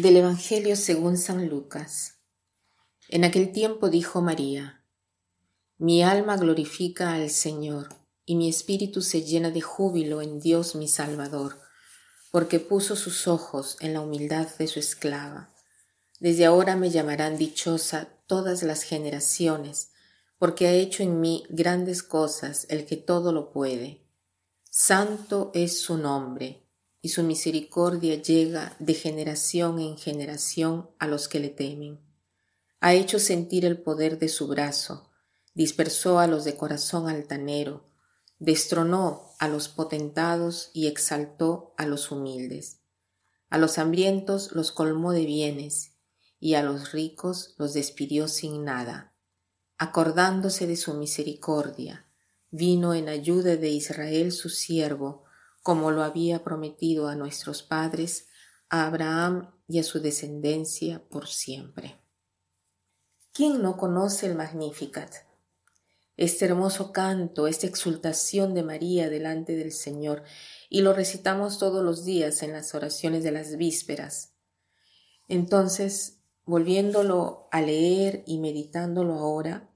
Del Evangelio según San Lucas. En aquel tiempo dijo María, Mi alma glorifica al Señor, y mi espíritu se llena de júbilo en Dios mi Salvador, porque puso sus ojos en la humildad de su esclava. Desde ahora me llamarán dichosa todas las generaciones, porque ha hecho en mí grandes cosas el que todo lo puede. Santo es su nombre y su misericordia llega de generación en generación a los que le temen. Ha hecho sentir el poder de su brazo, dispersó a los de corazón altanero, destronó a los potentados y exaltó a los humildes. A los hambrientos los colmó de bienes, y a los ricos los despidió sin nada. Acordándose de su misericordia, vino en ayuda de Israel su siervo, como lo había prometido a nuestros padres, a Abraham y a su descendencia por siempre. ¿Quién no conoce el Magnificat? Este hermoso canto, esta exultación de María delante del Señor, y lo recitamos todos los días en las oraciones de las vísperas. Entonces, volviéndolo a leer y meditándolo ahora,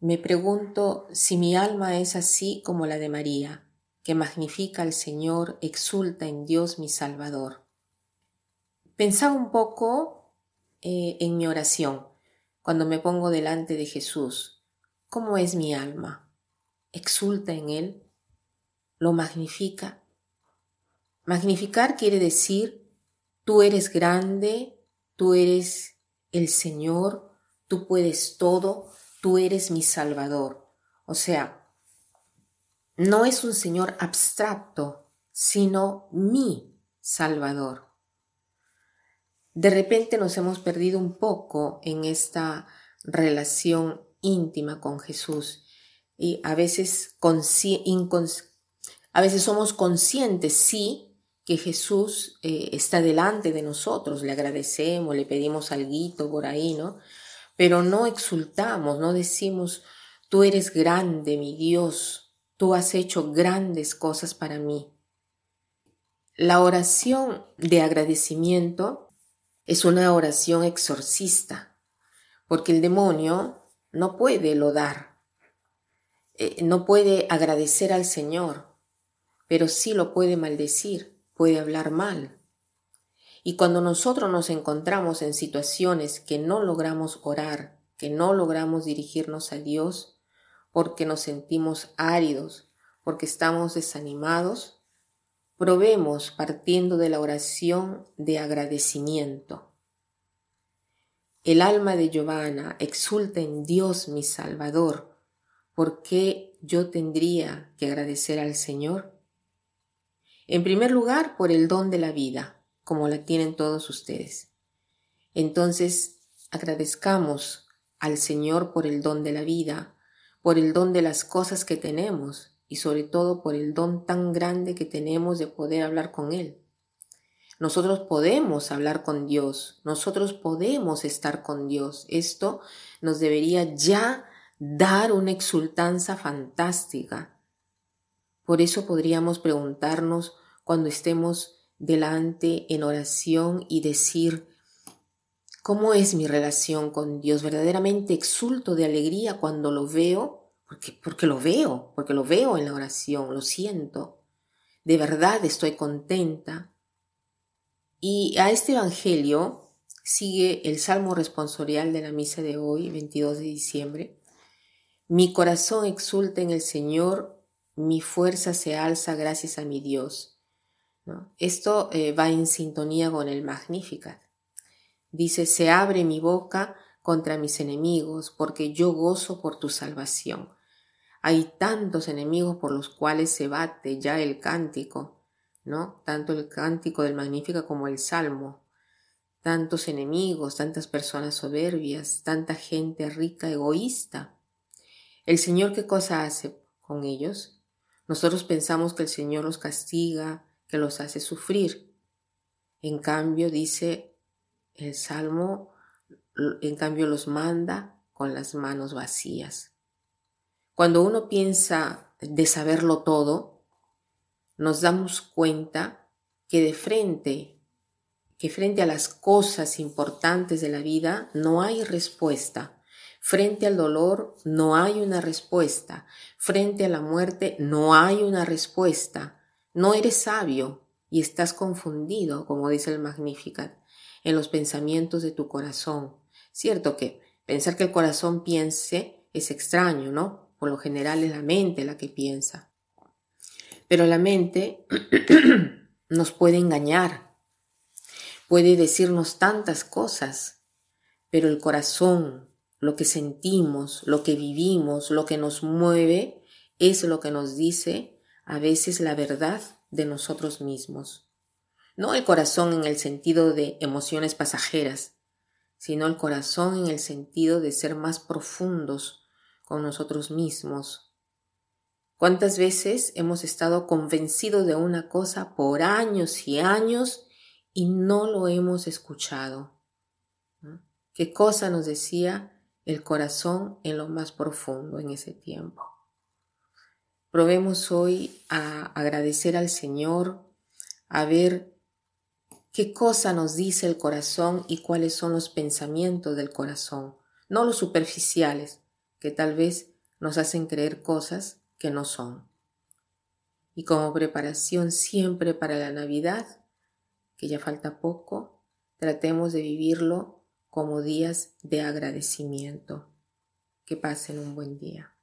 me pregunto si mi alma es así como la de María, que magnifica al Señor, exulta en Dios mi Salvador. Pensaba un poco eh, en mi oración, cuando me pongo delante de Jesús. ¿Cómo es mi alma? ¿Exulta en Él? ¿Lo magnifica? Magnificar quiere decir, tú eres grande, tú eres el Señor, tú puedes todo, tú eres mi Salvador. O sea, no es un Señor abstracto, sino mi Salvador. De repente nos hemos perdido un poco en esta relación íntima con Jesús y a veces, a veces somos conscientes, sí, que Jesús eh, está delante de nosotros, le agradecemos, le pedimos algo por ahí, ¿no? Pero no exultamos, no decimos, tú eres grande, mi Dios, Tú has hecho grandes cosas para mí. La oración de agradecimiento es una oración exorcista, porque el demonio no puede lodar, eh, no puede agradecer al Señor, pero sí lo puede maldecir, puede hablar mal. Y cuando nosotros nos encontramos en situaciones que no logramos orar, que no logramos dirigirnos a Dios, porque nos sentimos áridos, porque estamos desanimados, probemos partiendo de la oración de agradecimiento. El alma de Giovanna exulta en Dios mi Salvador. ¿Por qué yo tendría que agradecer al Señor? En primer lugar, por el don de la vida, como la tienen todos ustedes. Entonces, agradezcamos al Señor por el don de la vida, por el don de las cosas que tenemos y sobre todo por el don tan grande que tenemos de poder hablar con Él. Nosotros podemos hablar con Dios, nosotros podemos estar con Dios. Esto nos debería ya dar una exultanza fantástica. Por eso podríamos preguntarnos cuando estemos delante en oración y decir, ¿Cómo es mi relación con Dios? Verdaderamente exulto de alegría cuando lo veo, porque, porque lo veo, porque lo veo en la oración, lo siento. De verdad estoy contenta. Y a este Evangelio sigue el Salmo responsorial de la misa de hoy, 22 de diciembre. Mi corazón exulta en el Señor, mi fuerza se alza gracias a mi Dios. Esto eh, va en sintonía con el Magnificat. Dice, se abre mi boca contra mis enemigos, porque yo gozo por tu salvación. Hay tantos enemigos por los cuales se bate ya el cántico, ¿no? Tanto el cántico del Magnífica como el Salmo. Tantos enemigos, tantas personas soberbias, tanta gente rica, egoísta. ¿El Señor qué cosa hace con ellos? Nosotros pensamos que el Señor los castiga, que los hace sufrir. En cambio, dice el Salmo, en cambio, los manda con las manos vacías. Cuando uno piensa de saberlo todo, nos damos cuenta que de frente que frente a las cosas importantes de la vida no hay respuesta. Frente al dolor no hay una respuesta. Frente a la muerte no hay una respuesta. No eres sabio y estás confundido, como dice el Magnificat, en los pensamientos de tu corazón. Cierto que pensar que el corazón piense es extraño, ¿no? Por lo general es la mente la que piensa. Pero la mente nos puede engañar, puede decirnos tantas cosas, pero el corazón, lo que sentimos, lo que vivimos, lo que nos mueve, es lo que nos dice a veces la verdad de nosotros mismos. No el corazón en el sentido de emociones pasajeras, sino el corazón en el sentido de ser más profundos con nosotros mismos. ¿Cuántas veces hemos estado convencidos de una cosa por años y años y no lo hemos escuchado? ¿Qué cosa nos decía el corazón en lo más profundo en ese tiempo? Probemos hoy a agradecer al Señor, a ver qué cosa nos dice el corazón y cuáles son los pensamientos del corazón, no los superficiales, que tal vez nos hacen creer cosas que no son. Y como preparación siempre para la Navidad, que ya falta poco, tratemos de vivirlo como días de agradecimiento. Que pasen un buen día.